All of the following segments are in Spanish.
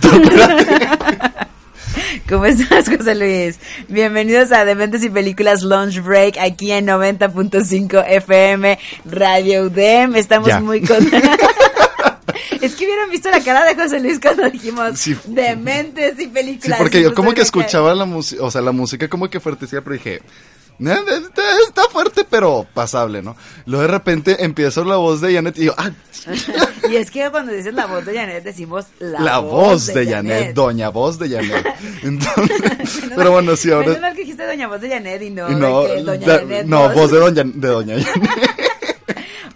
¿Cómo estás, José Luis? Bienvenidos a Dementes y Películas Lunch Break aquí en 90.5 FM Radio UDEM. Estamos muy contentos. Es que hubieran visto la cara de José Luis cuando dijimos Dementes y Películas. Sí, porque yo como que escuchaba la música, o sea, la música como que fuertecía, pero dije, Está fuerte, pero pasable, ¿no? Luego de repente empieza la voz de Janet y yo, ¡ah! y es que cuando dices la voz de Janet decimos la, la voz, de, Janet, doña voz de Janet. Entonces, pero bueno, sí, ahora. Menos mal que dijiste doña voz de Janet y no, no, de que doña Janet. No, voz de doña, de doña Janet.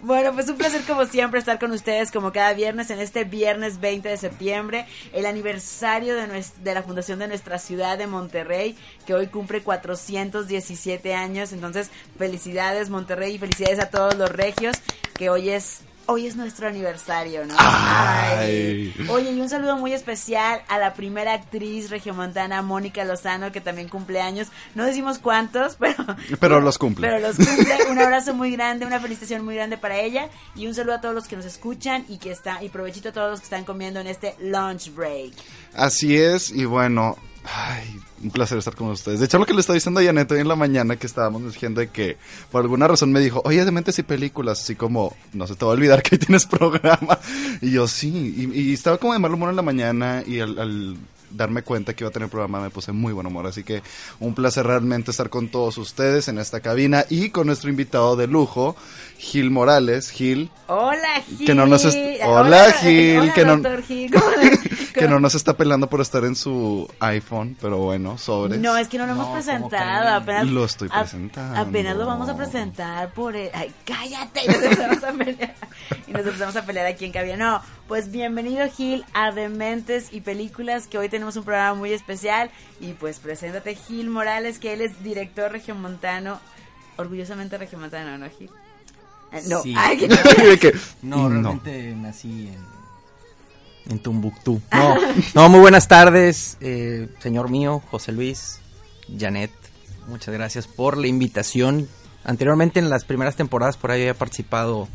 Bueno, pues un placer como siempre estar con ustedes como cada viernes en este viernes 20 de septiembre, el aniversario de, de la fundación de nuestra ciudad de Monterrey, que hoy cumple 417 años. Entonces, felicidades Monterrey y felicidades a todos los regios, que hoy es hoy es nuestro aniversario, ¿no? Ay. Oye, y un saludo muy especial a la primera actriz regiomontana, Mónica Lozano, que también cumple años. No decimos cuántos, pero... Pero los cumple. Pero los cumple. Un abrazo muy grande, una felicitación muy grande para ella. Y un saludo a todos los que nos escuchan y que está, y provechito a todos los que están comiendo en este lunch break. Así es, y bueno, Ay, un placer estar con ustedes. De hecho, lo que le estaba diciendo a Janet hoy en la mañana que estábamos diciendo de que por alguna razón me dijo, oye, dementes y películas, así como, no se te va a olvidar que tienes programa. Y yo sí, y, estaba como de mal humor en la mañana y al darme cuenta que iba a tener programa me puse muy buen humor. Así que un placer realmente estar con todos ustedes en esta cabina y con nuestro invitado de lujo, Gil Morales. Gil. Hola, Gil. Que no nos Hola, Gil. que, no... que no nos está pelando por estar en su iPhone, pero bueno, sobre. No, es que no lo hemos presentado. Apenas, lo estoy presentando. apenas lo vamos a presentar por. El, ay, cállate. Y nos empezamos a pelear. Y nos empezamos a pelear aquí en cabina. No, pues bienvenido, Gil, a Dementes y Películas, que hoy tenemos un programa muy especial. Y pues preséntate, Gil Morales, que él es director regiomontano. Orgullosamente regiomontano, ¿no, Gil? Eh, no, no, realmente nací en en Tumbuctú. No, no muy buenas tardes, eh, señor mío, José Luis, Janet. Muchas gracias por la invitación. Anteriormente en las primeras temporadas por ahí había participado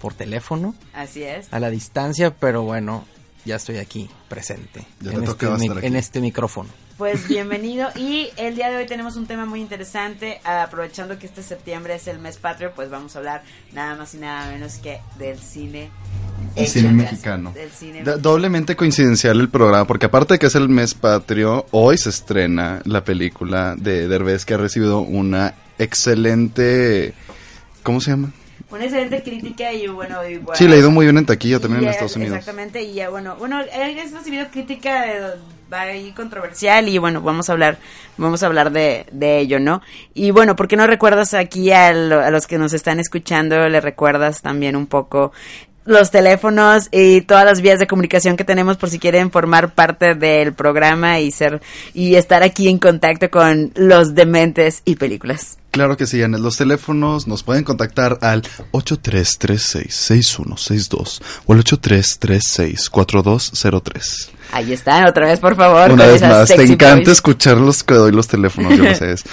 por teléfono. Así es. A la distancia, pero bueno, ya estoy aquí presente en, este, en este micrófono. Pues bienvenido y el día de hoy tenemos un tema muy interesante, aprovechando que este septiembre es el mes patrio, pues vamos a hablar nada más y nada menos que del cine el cine mexicano. doblemente coincidencial el programa, porque aparte de que es el mes patrio, hoy se estrena la película de Derbez que ha recibido una excelente... ¿Cómo se llama? Una excelente crítica y bueno, Sí, le ha ido muy bien en taquilla también en Estados Unidos. Exactamente, y ya bueno, bueno, ha recibido crítica de, controversial y bueno, vamos a hablar, vamos a hablar de, de ello, ¿no? Y bueno, ¿por qué no recuerdas aquí a, a los que nos están escuchando, le recuerdas también un poco los teléfonos y todas las vías de comunicación que tenemos por si quieren formar parte del programa y ser y estar aquí en contacto con los dementes y películas. Claro que sí, en los teléfonos nos pueden contactar al 8336-6162 o el 8336-4203. Ahí están, otra vez, por favor. Una vez más, te encanta escuchar los que doy los teléfonos, yo no sé, es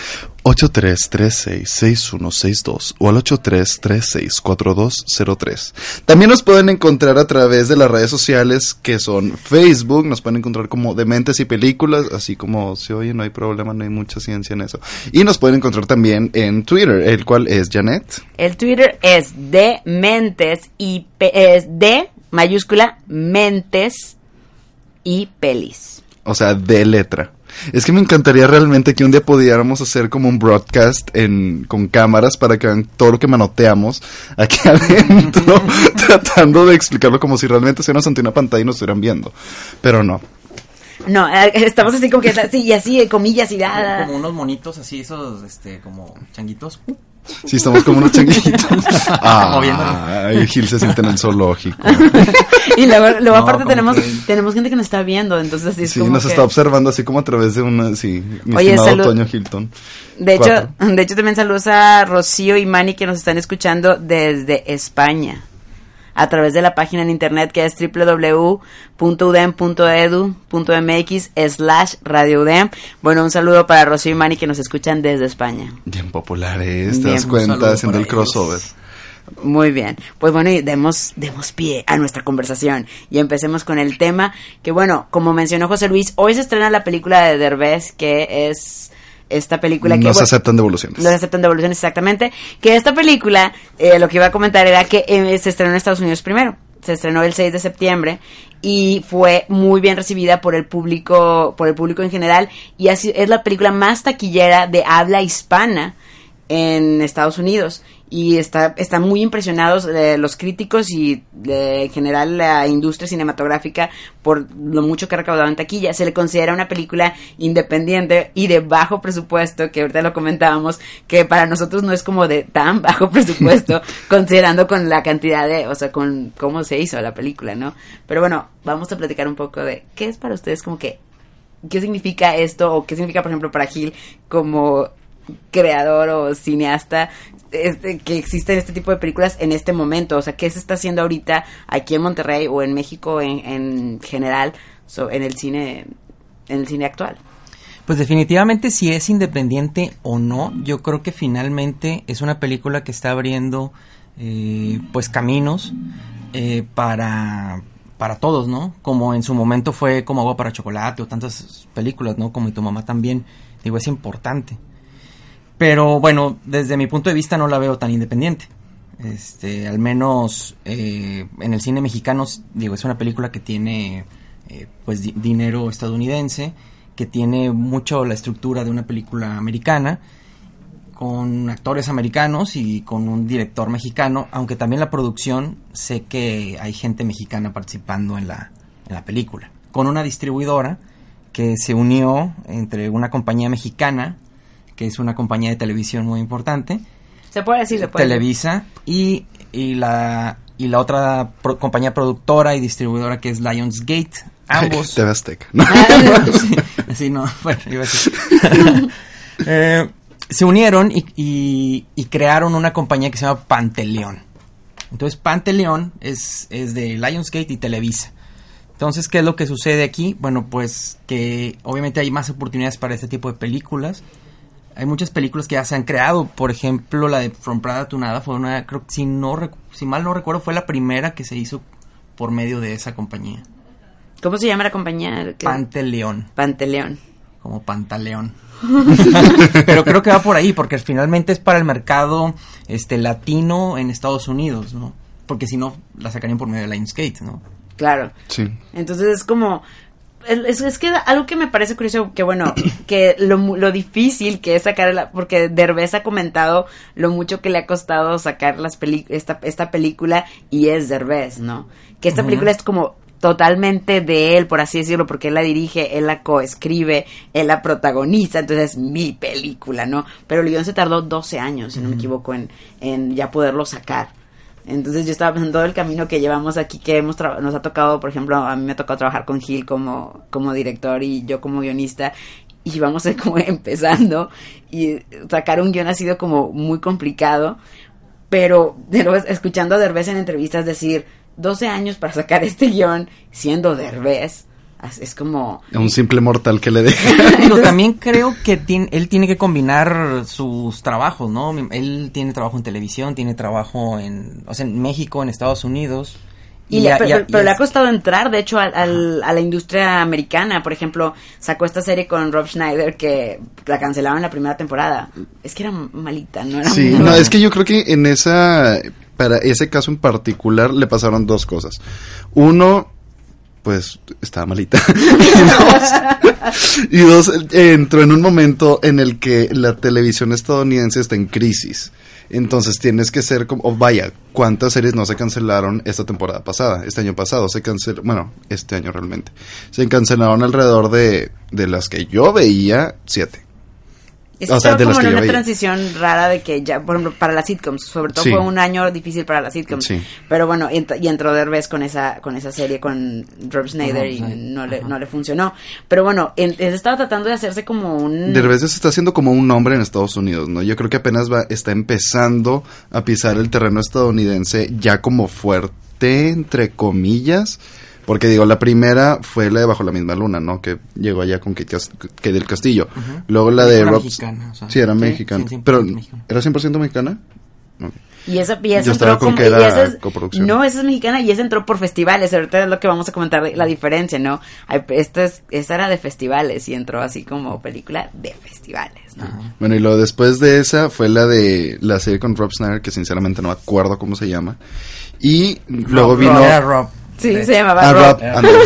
8336-6162 o al 8336-4203. También nos pueden encontrar a través de las redes sociales que son Facebook, nos pueden encontrar como Dementes y Películas, así como se oye, no hay problema, no hay mucha ciencia en eso. Y nos pueden encontrar también en Twitter, el cual es Janet. El Twitter es Dementes y es de mayúscula Mentes y pelis. O sea, de letra. Es que me encantaría realmente que un día pudiéramos hacer como un broadcast en, con cámaras para que vean todo lo que manoteamos aquí adentro, tratando de explicarlo como si realmente se nos ante una pantalla y nos estuvieran viendo. Pero no. No, eh, estamos así como que así y así, comillas y nada. Como unos monitos así, esos, este, como changuitos. Sí, estamos como unos changuitos. Ah, Gil se siente en el zoológico. y luego, aparte tenemos, tenemos gente que nos está viendo, entonces así es Sí, nos está observando así como a través de una, sí, mi Oye, estimado Toño Hilton. De hecho, de hecho también saludos a Rocío y Manny que nos están escuchando desde España a través de la página en internet que es www.udem.edu.mx slash radio UDEM. Bueno, un saludo para Rocío y Mani que nos escuchan desde España. Bien populares, te das cuenta, haciendo el crossover. Muy bien, pues bueno, y demos, demos pie a nuestra conversación y empecemos con el tema que bueno, como mencionó José Luis, hoy se estrena la película de Derbez que es esta película que... No se aceptan devoluciones. No se aceptan devoluciones, exactamente. Que esta película, eh, lo que iba a comentar era que eh, se estrenó en Estados Unidos primero. Se estrenó el 6 de septiembre y fue muy bien recibida por el público, por el público en general. Y así es la película más taquillera de habla hispana en Estados Unidos y está, están muy impresionados eh, los críticos y en general la industria cinematográfica por lo mucho que ha recaudado en taquilla. Se le considera una película independiente y de bajo presupuesto, que ahorita lo comentábamos, que para nosotros no es como de tan bajo presupuesto, considerando con la cantidad de, o sea, con cómo se hizo la película, ¿no? Pero bueno, vamos a platicar un poco de qué es para ustedes como que qué significa esto o qué significa, por ejemplo, para Gil como creador o cineasta este, que existen este tipo de películas en este momento. O sea, ¿qué se está haciendo ahorita aquí en Monterrey o en México en, en general en el cine en el cine actual? Pues definitivamente si es independiente o no, yo creo que finalmente es una película que está abriendo eh, pues caminos eh, para para todos, ¿no? Como en su momento fue como agua para chocolate o tantas películas, ¿no? Como y tu mamá también. Digo, es importante. Pero bueno, desde mi punto de vista no la veo tan independiente. Este, al menos eh, en el cine mexicano, digo, es una película que tiene eh, pues dinero estadounidense, que tiene mucho la estructura de una película americana, con actores americanos y con un director mexicano, aunque también la producción sé que hay gente mexicana participando en la, en la película, con una distribuidora que se unió entre una compañía mexicana que es una compañía de televisión muy importante. Se puede decir, se puede Televisa y, y la y la otra compañía productora y distribuidora que es Lionsgate. Ambos. TV Azteca. sí, no, bueno, iba a decir. eh, se unieron y, y, crearon una compañía que se llama Panteleón. Entonces, Panteleón es, es de Lionsgate y Televisa. Entonces, ¿qué es lo que sucede aquí? Bueno, pues que obviamente hay más oportunidades para este tipo de películas hay muchas películas que ya se han creado. Por ejemplo, la de From Prada to Nada fue una, creo que si, no, si mal no recuerdo, fue la primera que se hizo por medio de esa compañía. ¿Cómo se llama la compañía? Panteleón. Panteleón. Como Pantaleón. Pero creo que va por ahí, porque finalmente es para el mercado este latino en Estados Unidos, ¿no? Porque si no, la sacarían por medio de Lionsgate, ¿no? Claro. Sí. Entonces es como es, es, que algo que me parece curioso, que bueno, que lo, lo difícil que es sacar, porque Derbez ha comentado lo mucho que le ha costado sacar las esta, esta película y es Derbez, ¿no? Que esta película es como totalmente de él, por así decirlo, porque él la dirige, él la coescribe, él la protagoniza, entonces es mi película, ¿no? Pero el guion se tardó 12 años, si no me equivoco, en, en ya poderlo sacar. Entonces yo estaba pensando todo el camino que llevamos aquí, que hemos nos ha tocado, por ejemplo, a mí me ha tocado trabajar con Gil como, como director y yo como guionista, y vamos a ir como empezando, y sacar un guion ha sido como muy complicado, pero escuchando a Derbez en entrevistas decir, 12 años para sacar este guion siendo Derbez, es como... Un simple mortal que le deja. Pero también creo que él tiene que combinar sus trabajos, ¿no? Él tiene trabajo en televisión, tiene trabajo en, o sea, en México, en Estados Unidos. Y, pero, le ha costado entrar, de hecho, a la industria americana. Por ejemplo, sacó esta serie con Rob Schneider que la cancelaron en la primera temporada. Es que era malita, ¿no? Era sí, no, es que yo creo que en esa, para ese caso en particular le pasaron dos cosas. Uno, pues estaba malita. y, dos, entró en un momento en el que la televisión estadounidense está en crisis. Entonces tienes que ser como, vaya, ¿cuántas series no se cancelaron esta temporada pasada? Este año pasado se canceló, bueno, este año realmente. Se cancelaron alrededor de, de las que yo veía, siete. Es o sea, como en una transición rara de que ya, por ejemplo, para las sitcoms, sobre todo fue un año difícil para las sitcoms. Pero bueno, y entró Derbez con esa, con esa serie con Rob Schneider y no le, no le funcionó. Pero bueno, él, estaba tratando de hacerse como un... Derbez se está haciendo como un nombre en Estados Unidos, ¿no? Yo creo que apenas va, está empezando a pisar el terreno estadounidense ya como fuerte, entre comillas porque digo, la primera fue la de Bajo la misma luna, ¿no? Que llegó allá con que, del Castillo. Luego la de Rob... Mexicana, sí, era mexicana. pero, ¿era 100% mexicana? Y esa, y entró como, que era coproducción. No, esa es mexicana y esa entró por festivales. Ahorita es lo que vamos a comentar la diferencia, ¿no? Esta, es, esta era de festivales y entró así como película de festivales, ¿no? Bueno, y luego después de esa fue la de la serie con Rob Snyder, que sinceramente no me acuerdo cómo se llama. Y luego vino. Rob. Sí, se llamaba ah, Rob.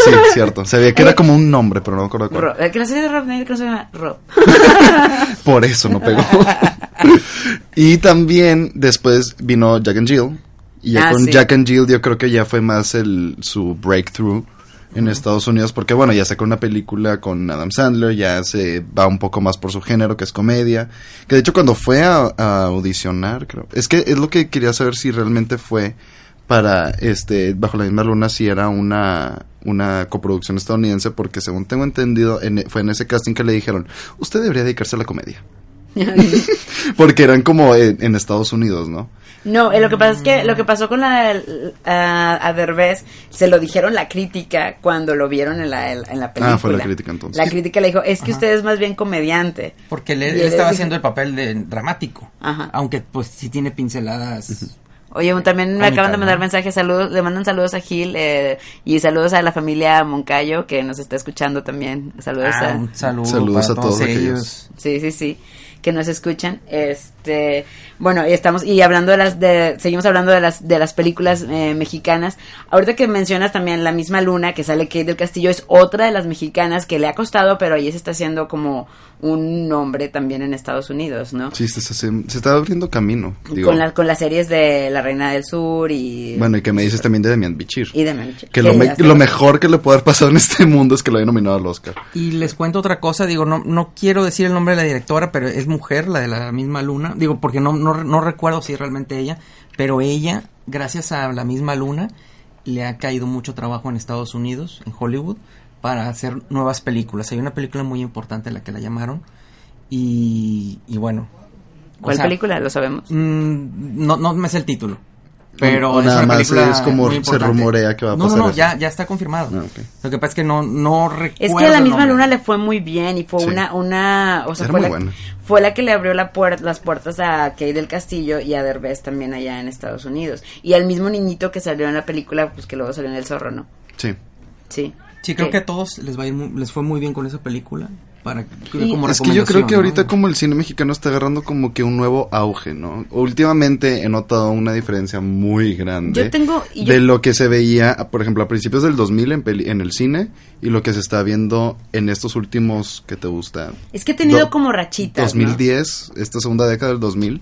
sí, cierto. Sabía que era como un nombre, pero no me acuerdo cuál. Rob. Que la serie de Rob Nader se llama Rob. Por eso no pegó. y también después vino Jack and Jill. Y ya ah, con Jack and Jill yo creo que ya fue más el su breakthrough en Estados Unidos porque bueno, ya sacó una película con Adam Sandler, ya se va un poco más por su género que es comedia, que de hecho cuando fue a, a audicionar, creo, es que es lo que quería saber si realmente fue para este bajo la misma luna si era una una coproducción estadounidense porque según tengo entendido fue en ese casting que le dijeron usted debería dedicarse a la comedia porque eran como en, Estados Unidos no no eh, lo que pasa es que lo que pasó con la a, Derbez se lo dijeron la crítica cuando lo vieron en la, en la película ah fue la crítica entonces. La crítica le dijo es que usted es más bien comediante porque él, estaba haciendo el papel de dramático. Ajá. aunque pues sí tiene pinceladas Oye, también me acaban de mandar mensajes, saludos, le mandan saludos a Gil eh, y saludos a la familia Moncayo que nos está escuchando también. Saludos ah, a saludos a todos, ellos. Sí, sí, sí, que nos escuchan. Este, bueno, y estamos y hablando de las de seguimos hablando de las de las películas eh, mexicanas. Ahorita que mencionas también La misma luna que sale Kate del Castillo es otra de las mexicanas que le ha costado, pero ahí se está haciendo como un nombre también en Estados Unidos, ¿no? Sí, se, está abriendo camino. Con, la, con las series de La Reina del Sur y... Bueno, y que me dices también de Demian Bichir. Y Demian Bichir. Que lo, lo, mejor que le puede haber pasado en este mundo es que lo haya nominado al Oscar. Y les cuento otra cosa, digo, no, no quiero decir el nombre de la directora, pero es mujer, la de la misma luna. Digo, porque no, no, no recuerdo si es realmente ella, pero ella, gracias a la misma luna, le ha caído mucho trabajo en Estados Unidos, en Hollywood, para hacer nuevas películas. Hay una película muy importante la que la llamaron y, bueno. ¿Cuál película? ¿Lo sabemos? Mm, no, no me sé el título. Pero nada más es como se rumorea que va a pasar. No, no, ya, ya está confirmado. Ah, Lo que pasa es que no, no recuerdo. Es que a la misma luna le fue muy bien y fue una, una, o sea, fue la, fue la, que le abrió la las puertas a Kay del Castillo y a Derbez también allá en Estados Unidos. Y al mismo niñito que salió en la película, pues que luego salió en El Zorro, ¿no? Sí. Sí. Sí, creo que a todos les va les fue muy bien con esa película para como es que yo creo que ahorita como el cine mexicano está agarrando como que un nuevo auge, ¿no? Últimamente he notado una diferencia muy grande de lo que se veía, por ejemplo, a principios del 2000 en, en el cine y lo que se está viendo en estos últimos que te gusta. Es que he tenido como rachitas. 2010, esta segunda década del 2000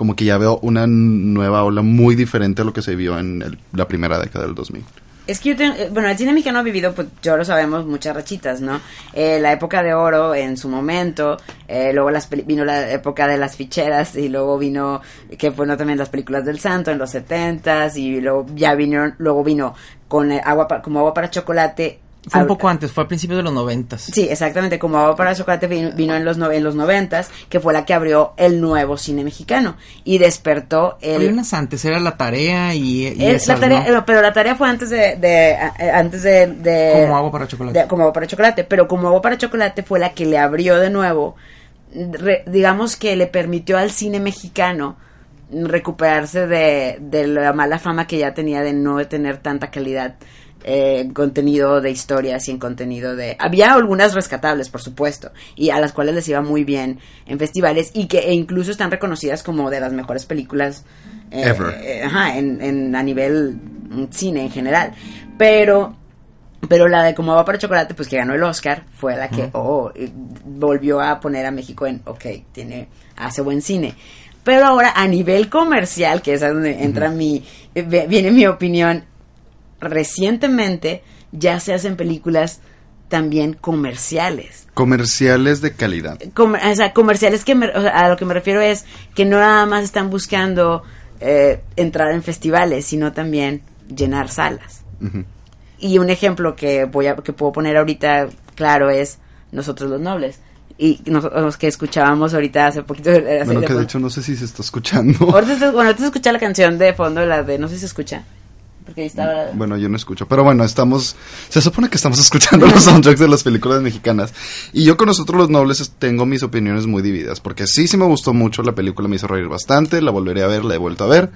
como que ya veo una nueva ola muy diferente a lo que se vio en la primera década del 2000. Es que yo tengo, eh, bueno, el cine mexicano ha vivido, pues ya lo sabemos, muchas rachitas, ¿no? Eh, la época de oro en su momento, eh, luego las vino la época de las ficheras y luego vino, que fueron también las películas del santo en los setentas y luego ya vino, luego vino con agua, como agua para chocolate fue un poco antes, fue a principios de los noventas. Sí, exactamente, como Agua para Chocolate vino, en los en los noventas, que fue la que abrió el nuevo cine mexicano y despertó el... Unas antes, era La Tarea y, la tarea, Pero La Tarea fue antes de... de eh, antes de, como Agua para Chocolate. como Agua para Chocolate, pero como Agua para Chocolate fue la que le abrió de nuevo, digamos que le permitió al cine mexicano recuperarse de, de la mala fama que ya tenía de no tener tanta calidad eh, contenido de historias y en contenido de... Había algunas rescatables, por supuesto, y a las cuales les iba muy bien en festivales y que e incluso están reconocidas como de las mejores películas eh, eh, en, a nivel cine en general. Pero pero la de Como va para chocolate, pues que ganó el Oscar, fue la que, oh, volvió a poner a México en, ok, tiene, hace buen cine. Pero ahora, a nivel comercial, que es a donde entra mi, viene mi opinión, recientemente ya se hacen películas también comerciales. Comerciales de calidad. o sea, comerciales que a lo que me refiero es que no nada más están buscando eh, entrar en festivales, sino también llenar salas. Y un ejemplo que voy a, que puedo poner ahorita claro es Nosotros los Nobles y los que escuchábamos ahorita hace poquito. Bueno, que de hecho no sé si se está escuchando. Ahorita, bueno, te escucha la canción de fondo, la de, no sé si se escucha. Porque ahí estaba Bueno, yo no escucho, pero bueno, estamos, se supone que estamos escuchando los soundtracks de las películas mexicanas. Y yo con nosotros los nobles tengo mis opiniones muy divididas, porque sí, sí me gustó mucho, la película me hizo reír bastante, la volveré a ver, la he vuelto a ver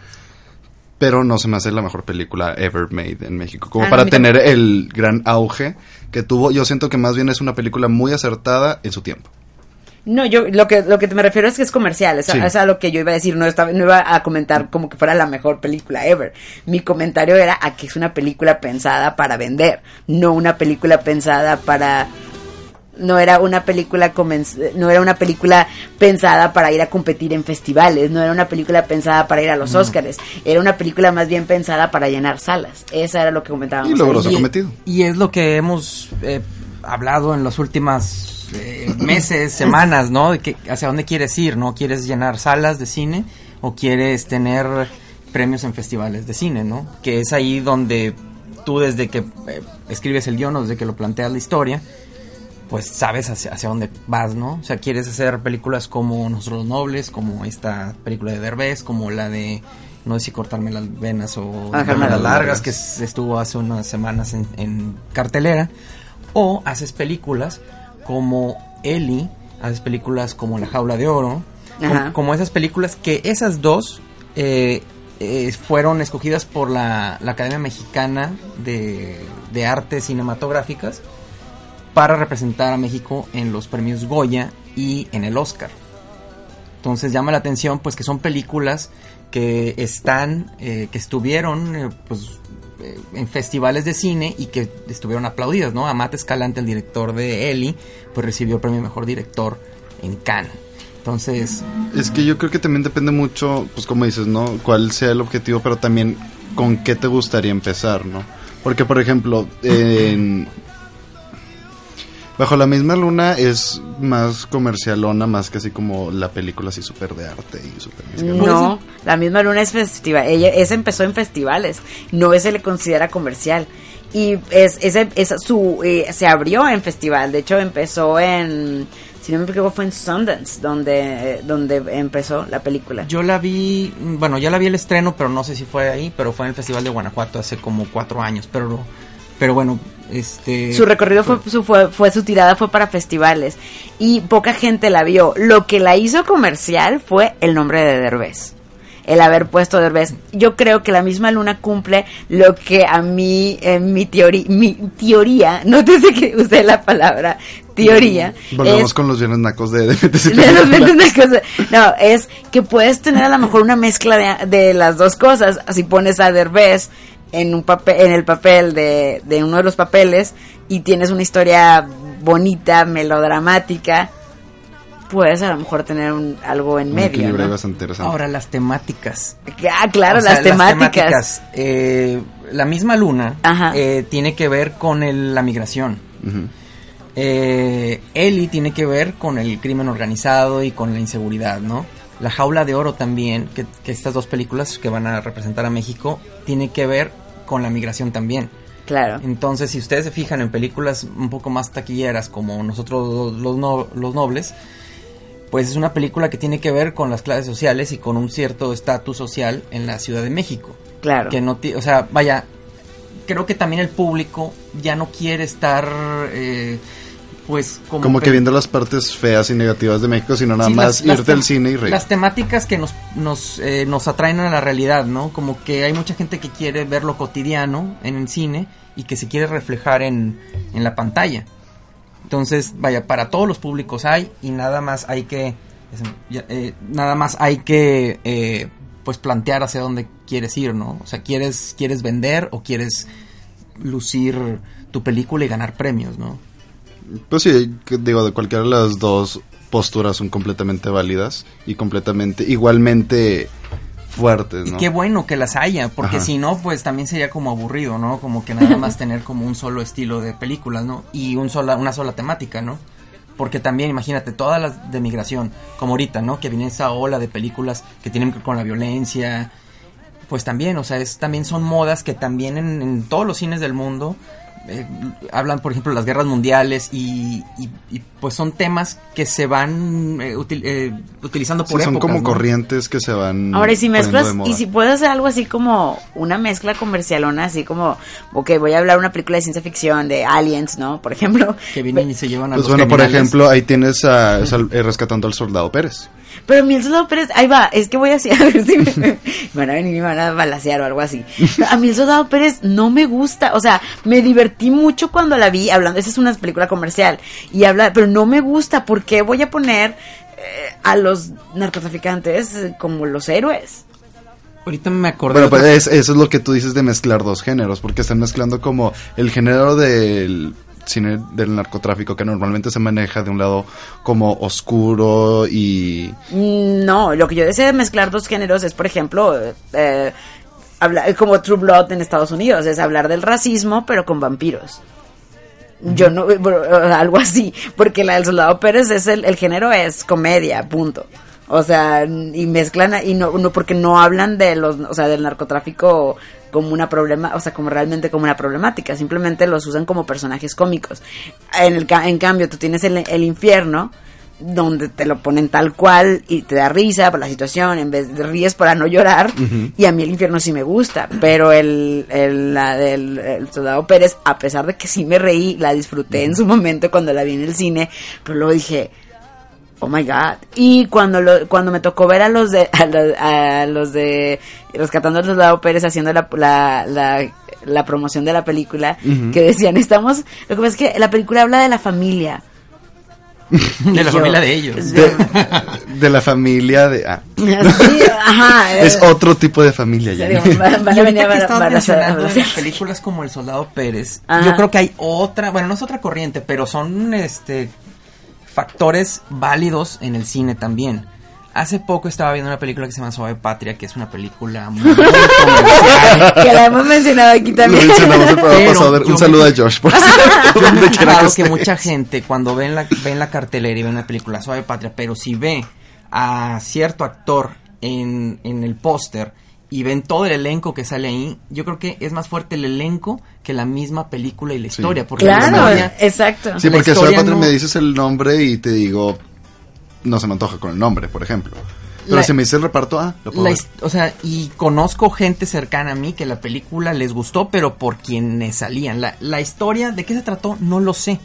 pero no se me hace la mejor película ever made en México. Como ah, para tener el gran auge que tuvo, yo siento que más bien es una película muy acertada en su tiempo. No, yo lo que lo que me refiero es que es comercial, es, es a lo que yo iba a decir, no estaba, no iba a comentar como que fuera la mejor película ever. Mi comentario era a que es una película pensada para vender, no una película pensada para no era una película no era una película pensada para ir a competir en festivales, no era una película pensada para ir a los Oscars, era una película más bien pensada para llenar salas. Esa era lo que comentábamos. Y logró su cometido. Y es lo que hemos eh, hablado en los últimos eh, meses, semanas, ¿no? De que hacia dónde quieres ir, ¿no? ¿Quieres llenar salas de cine o quieres tener premios en festivales de cine, ¿no? Que es ahí donde tú desde que eh, escribes el guion o desde que lo planteas la historia, pues sabes hacia, hacia dónde vas, ¿no? O sea, quieres hacer películas como Nosotros los Nobles, como esta película de Derbez, como la de no sé si cortarme las venas o ah, las largas, que estuvo hace unas semanas en, cartelera, o haces películas como Eli, haces películas como La Jaula de Oro, como, esas películas que esas dos eh, eh, fueron escogidas por la, la Academia Mexicana de, de Artes Cinematográficas para representar a México en los premios Goya y en el Oscar. Entonces llama la atención pues que son películas que están, eh, que estuvieron pues, eh, en festivales de cine y que estuvieron aplaudidas, ¿no? Amate Escalante, el director de Eli, pues recibió el premio Mejor Director en Cannes. Entonces... Es que yo creo que también depende mucho, pues como dices, ¿no? Cuál sea el objetivo, pero también con qué te gustaría empezar, ¿no? Porque, por ejemplo, en, Bajo la misma luna es más comercialona, más que así como la película así súper de arte y súper... No, la misma luna es festival. Ella, esa empezó en festivales, no se le considera comercial. Y es, ese, su, eh, se abrió en festival, de hecho empezó en... Si no me equivoco fue en Sundance donde, donde empezó la película. Yo la vi, bueno, ya la vi el estreno, pero no sé si fue ahí, pero fue en el Festival de Guanajuato hace como cuatro años, pero pero bueno, este... Su recorrido fue, su, fue, su tirada fue para festivales y poca gente la vio. Lo que la hizo comercial fue el nombre de Derbez. El haber puesto Derbez. Yo creo que la misma luna cumple lo que a mí, en mi teoría, mi teoría, no sé que usé la palabra teoría. Volvemos con los bienes nacos de, de, No, es que puedes tener a lo mejor una mezcla de, de las dos cosas. Si pones a Derbez en un papel, en el papel de, de uno de los papeles y tienes una historia bonita, melodramática, puedes a lo mejor tener un, algo en medio. Ahora, las temáticas. Ah, claro, las, temáticas. Eh, la misma luna eh, tiene que ver con la migración. Eh, Eli tiene que ver con el crimen organizado y con la inseguridad, ¿no? La jaula de oro también, que, que estas dos películas que van a representar a México, tiene que ver con la migración también. Claro. Entonces, si ustedes se fijan en películas un poco más taquilleras como nosotros los, los nobles, pues es una película que tiene que ver con las clases sociales y con un cierto estatus social en la Ciudad de México. Claro. Que no, o sea, vaya, creo que también el público ya no quiere estar eh, pues como, que, viendo las partes feas y negativas de México, sino nada más irte al cine y reír. Las temáticas que nos, nos, eh, nos atraen a la realidad, ¿no? Como que hay mucha gente que quiere ver lo cotidiano en el cine y que se quiere reflejar en, en la pantalla. Entonces, vaya, para todos los públicos hay y nada más hay que, eh, nada más hay que, eh, pues plantear hacia dónde quieres ir, ¿no? O sea, quieres, quieres vender o quieres lucir tu película y ganar premios, ¿no? Pues sí, digo, de cualquiera de las dos posturas son completamente válidas y completamente, igualmente fuertes, ¿no? Y qué bueno que las haya, porque si no, pues también sería como aburrido, ¿no? Como que nada más tener como un solo estilo de películas, ¿no? Y un sola, una sola temática, ¿no? Porque también, imagínate, todas las de migración, como ahorita, ¿no? Que viene esa ola de películas que tienen que ver con la violencia, pues también, o sea, es, también son modas que también en, en todos los cines del mundo eh, hablan, por ejemplo, de las guerras mundiales y, y, pues son temas que se van eh, util, eh, utilizando por sí, Son como ¿no? corrientes que se van. Ahora, y si mezclas, y si puedes hacer algo así como una mezcla comercialona, así como, ok, voy a hablar una película de ciencia ficción de aliens, ¿no? Por ejemplo. Que vienen y se llevan a Pues los bueno, criminales. por ejemplo, ahí tienes a, a, a Rescatando al Soldado Pérez. Pero el soldado Pérez, ahí va, es que voy a, a ver si me, me, van a venir y me van a balasear o algo así. Pero a mí el soldado Pérez no me gusta, o sea, me divertí mucho cuando la vi, hablando, esa es una película comercial, y habla, pero no me gusta, ¿por qué voy a poner eh, a los narcotraficantes eh, como los héroes? Ahorita me acordé. Bueno, pues es, eso es lo que tú dices de mezclar dos géneros, porque están mezclando como el género del cine del narcotráfico que normalmente se maneja de un lado como oscuro y... No, lo que yo deseo de mezclar dos géneros es, por ejemplo, eh, hablar, como True Blood en Estados Unidos, es hablar del racismo pero con vampiros. Yo no, algo así, porque la del Soldado Pérez es el, el género es comedia, punto. O sea, y mezclan, y no, no, porque no hablan de los, o sea, del narcotráfico como una problema, o sea, como realmente como una problemática, simplemente los usan como personajes cómicos. En, el, en cambio, tú tienes el, el infierno, donde te lo ponen tal cual y te da risa por la situación, en vez de ríes para no llorar, uh -huh. y a mí el infierno sí me gusta, pero el, el, la del el Soldado Pérez, a pesar de que sí me reí, la disfruté uh -huh. en su momento cuando la vi en el cine, pero luego dije, oh my god. Y cuando lo, cuando me tocó ver a los de a los, a los de rescatando al soldado Pérez haciendo la, la, la, la promoción de la película, uh -huh. que decían, estamos, lo que pasa es que la película habla de la familia. de la yo, familia de ellos. De, de, la familia de. Ah. Sí, ajá, es otro tipo de familia ya. A a películas como El Soldado Pérez. Ajá. Yo creo que hay otra, bueno, no es otra corriente, pero son este factores válidos en el cine también. Hace poco estaba viendo una película que se llama Suave Patria, que es una película muy, muy comercial. que la hemos mencionado aquí también. Mencionamos el programa pasado. Un saludo a Josh, por cierto. Que, que mucha gente, cuando ven la, ven la cartelera y ven una película Suave Patria, pero si ve a cierto actor en, en el póster y ven todo el elenco que sale ahí, yo creo que es más fuerte el elenco que la misma película y la historia. Sí. Porque claro, la historia, exacto. Sí, porque Suave Patria no... me dices el nombre y te digo, no se me antoja con el nombre, por ejemplo. Pero la, si me dice el reparto, ah, lo puedo la, ver. O sea, y conozco gente cercana a mí que la película les gustó, pero por quienes salían. La, la historia, ¿de qué se trató? No lo sé.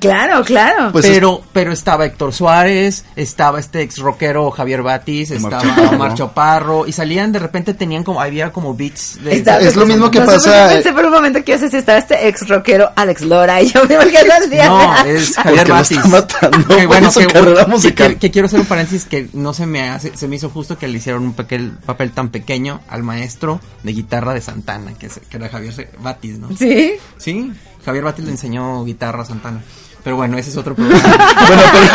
Claro, claro. Pues pero, es... pero estaba Héctor Suárez, estaba este ex rockero Javier Batis, estaba Chaparro. Omar Chaparro, y salían de repente tenían como, había como beats de... Está, es lo mismo que no, pasa... Yo pensé por un momento que yo sé si estaba este ex rockero Alex Lora, y yo me imagino el día. No, es Javier Batis. Está matando que, bueno, que, que, que, que, quiero hacer un paréntesis que no se me hace, se me hizo justo que le hicieron un papel, papel tan pequeño al maestro de guitarra de Santana, que, que era Javier Batis, ¿no? Sí. Sí, Javier Batis le enseñó guitarra a Santana. Pero bueno, ese es otro programa. bueno, pero,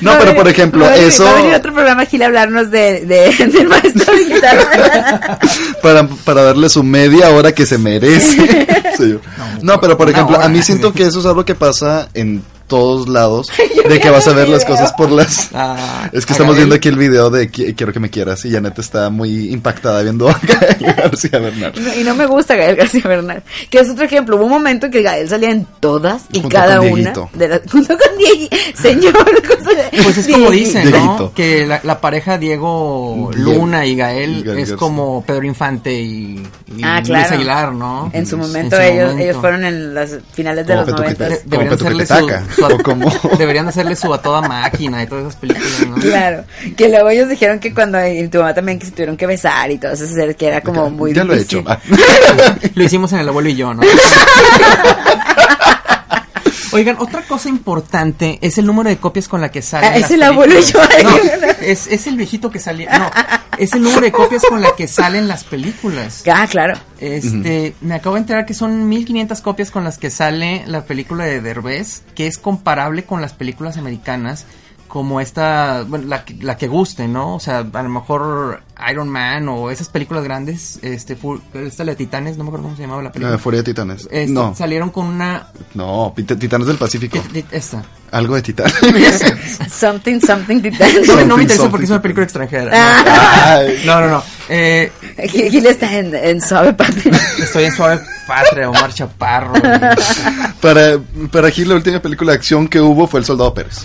no, pero por ejemplo, eso. Va a venir otro programa Gil a hablarnos de, de, del maestro de guitarra. para, para darle su media hora que se merece. sí. no, no, pero por ejemplo, a mí siento que eso es algo que pasa en todos lados de que vas a ver las cosas por las ah, es que estamos viendo aquí el video de quiero que me quieras y Janet está muy impactada viendo a Gael García Bernal. Y no me gusta Gael García Bernal que es otro ejemplo. Hubo un momento en que Gael salía en todas y junto cada con una de las, junto con Diego señor pues es como dicen ¿no? que la, la, pareja Diego Luna y Gael, Gael es García. como Pedro Infante y, y ah, Luis claro. Aguilar ¿no? en su momento, en su ellos, momento. ellos fueron en las finales de como los Petuquita, 90 deberían su, su, como... deberían hacerle su a toda máquina y todas esas películas, ¿no? Claro, que luego ellos dijeron que cuando y tu mamá también que se tuvieron que besar y todo eso, que era como muy ya difícil. lo he hecho. lo hicimos en el abuelo y yo, ¿no? Oigan, otra cosa importante es el número de copias con la que sale. Ah, es el abuelo y yo. No, es, es el viejito que salía. No, es el número de copias con la que salen las películas. Ah, claro. Este, uh -huh. me acabo de enterar que son 1500 copias con las que sale la película de Derbez, que es comparable con las películas americanas como esta, bueno, la, la, que guste, ¿no? O sea, a lo mejor Iron Man o esas películas grandes, este, esta de Titanes, no me acuerdo cómo se llamaba la película. La Furia de Titanes. Este, no. Salieron con una... No, Titanes del Pacífico. Esta. Algo de Titanes. something, something Titanes. No, no me interesa porque es una película extranjera. Ah. No, no, no. Eh, Gil está en, en Suave Patria. Estoy en Suave Patria, Omar Chaparro. para, para Gil la última película de acción que hubo fue El Soldado Pérez.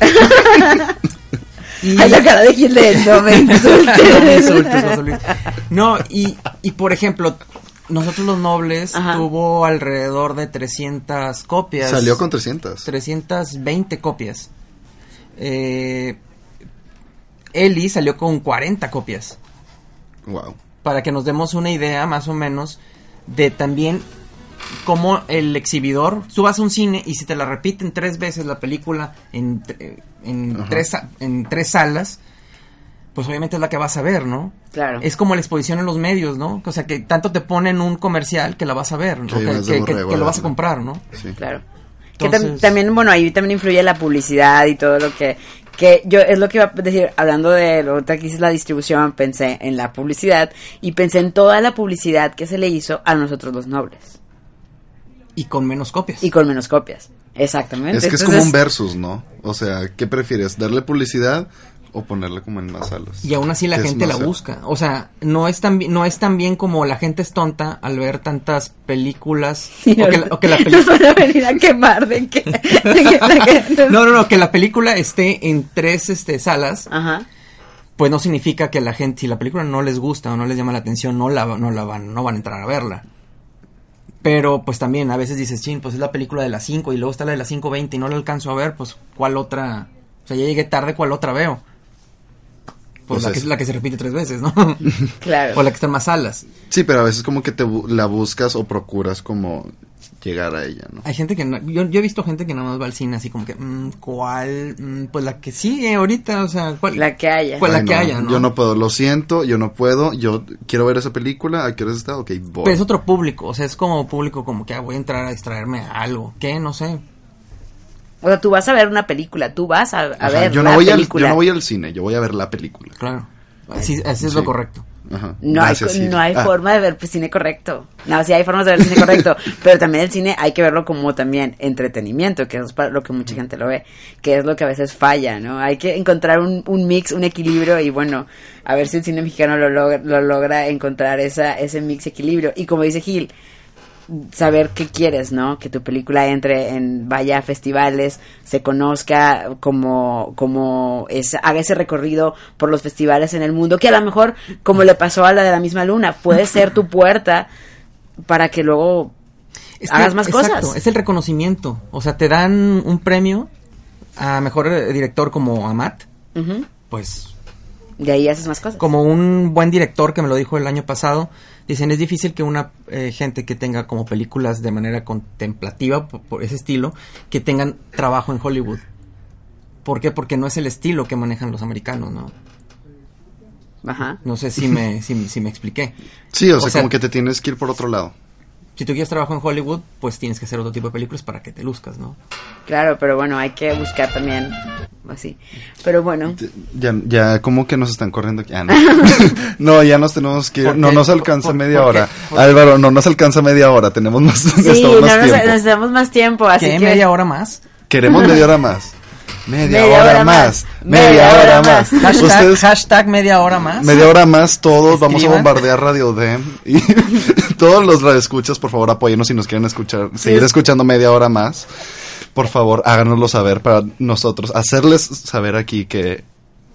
Y... Ay, la cara de Gil de no me insultes. no, y, y por ejemplo, nosotros los nobles tuvo alrededor de 300 copias. Salió con 300. 320 copias. Eh, Eli salió con 40 copias. Wow. Para que nos demos una idea más o menos de también como el exhibidor, tú vas a un cine y si te la repiten tres veces la película en, en, tres, en tres salas, pues obviamente es la que vas a ver, ¿no? Claro. Es como la exposición en los medios, ¿no? O sea, que tanto te ponen un comercial que la vas a ver, ¿no? que, que, lo vas a comprar, ¿no? Sí. Claro. Que también, bueno, ahí también influye la publicidad y todo lo que que yo es lo que iba a decir, hablando de lo que es la distribución, pensé en la publicidad y pensé en toda la publicidad que se le hizo a nosotros los nobles. Y con menos copias. Y con menos copias. Exactamente. Es que es como un versus, ¿no? O sea, ¿qué prefieres? ¿Darle publicidad o ponerla como en más salas? Y aún así la gente la busca. O sea, no es tan no es tan bien como la gente es tonta al ver tantas películas o, que la, película van a venir a quemar de que, No, no, no, que la película esté en tres este salas. Ajá. Pues no significa que la gente si la película no les gusta o no les llama la atención, no la no la van no van a entrar a verla. Pero pues también a veces dices, chin, pues es la película de las 5 y luego está la de las 5.20 y no la alcanzo a ver, pues ¿cuál otra? O sea, ya llegué tarde, ¿cuál otra veo? Pues, pues la, que, la que se repite tres veces, ¿no? claro. O la que está en más salas. Sí, pero a veces como que te la buscas o procuras como llegar a ella, ¿no? Hay gente que no, yo, yo he visto gente que nada más va al cine así como que, mm, ¿cuál? Mm, pues la que sigue ahorita, o sea, ¿cuál? La que haya. Pues la que haya, ¿no? Yo no puedo, lo siento, yo no puedo, yo quiero ver esa película, ¿a qué hora está? Ok, voy. Pero es otro público, o sea, es como público como que ah, voy a entrar a distraerme a algo, ¿qué? No sé. O sea, tú vas a ver una película, tú vas a, ver yo no voy película. Al, yo no voy al cine, yo voy a ver la película. Claro. Así, así es lo correcto. No, hay, no hay ah. forma de ver pues, cine correcto. No, sí hay formas de ver cine correcto, pero también el cine hay que verlo como también entretenimiento, que es lo que mucha gente lo ve, que es lo que a veces falla, ¿no? Hay que encontrar un, un mix, un equilibrio y bueno, a ver si el cine mexicano lo logra, lo logra encontrar esa, ese mix equilibrio. Y como dice Gil, saber qué quieres, ¿no? Que tu película entre en, vaya a festivales, se conozca como, como es, haga ese recorrido por los festivales en el mundo, que a lo mejor, como le pasó a la de la misma luna, puede ser tu puerta para que luego hagas más cosas. Es el reconocimiento. O sea, te dan un premio a mejor director como Amat, pues de ahí haces más cosas. Como un buen director que me lo dijo el año pasado, dicen es difícil que una eh, gente que tenga como películas de manera contemplativa, por, ese estilo, que tengan trabajo en Hollywood. ¿Por qué? Porque no es el estilo que manejan los americanos, ¿no? Ajá. No sé si me, si, me expliqué. Sí, o, sea, como que te tienes que ir por otro lado si tú quieres trabajo en Hollywood, pues tienes que hacer otro tipo de películas para que te luzcas, ¿no? Claro, pero bueno, hay que buscar también así. Pero bueno. Ya, ya como que nos están corriendo aquí. Ah, no. ya nos tenemos que ir. No nos alcanza media hora. Álvaro, no nos alcanza media hora. Tenemos más, sí, no nos, necesitamos más tiempo. Así ¿Qué, que... media hora más? Queremos media hora más. Media, hora, más. Media, hora, más. Hashtag, media hora más. Media hora más, todos vamos a bombardear Radio Dem. Y todos los radioescuchas, por favor, apóyenos si nos quieren escuchar, seguir escuchando media hora más. Por favor, háganoslo saber para nosotros, hacerles saber aquí que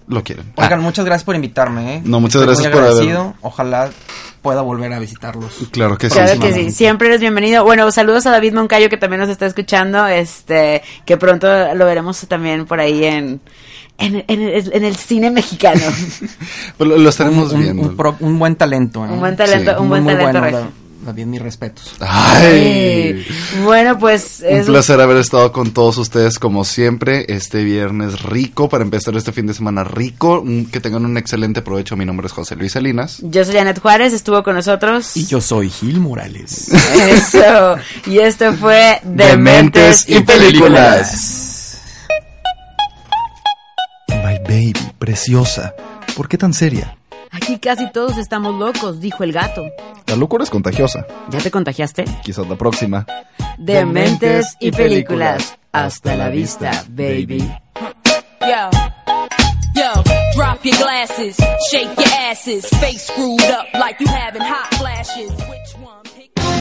lo quieren. Oigan, ah. muchas gracias por invitarme, ¿eh? No, muchas gracias por haber. Ojalá pueda volver a visitarlos. Claro que sí. Claro que sí, siempre eres bienvenido. Bueno, saludos a David Moncayo que también nos está escuchando, este, que pronto lo veremos también por ahí en, en, el, cine mexicano. Pues lo, estaremos viendo. Un, buen talento. ¿eh? Un buen talento, un buen talento. Bien, mis respetos. Ay. Bueno, pues. Un placer haber estado con todos ustedes, como siempre, este viernes rico, para empezar este fin de semana rico. Que tengan un excelente provecho. Mi nombre es José Luis Salinas. Yo soy Janet Juárez, estuvo con nosotros. Y yo soy Gil Morales. Eso. Y esto fue Dementes y Películas. Baby, preciosa, ¿por qué tan seria? Aquí casi todos estamos locos, dijo el gato. La locura es contagiosa. ¿Ya te contagiaste? Quizás la próxima. Dementes y películas. Hasta la vista, baby. Yo, yo, drop your glasses, shake your asses, face screwed up like you having hot flashes.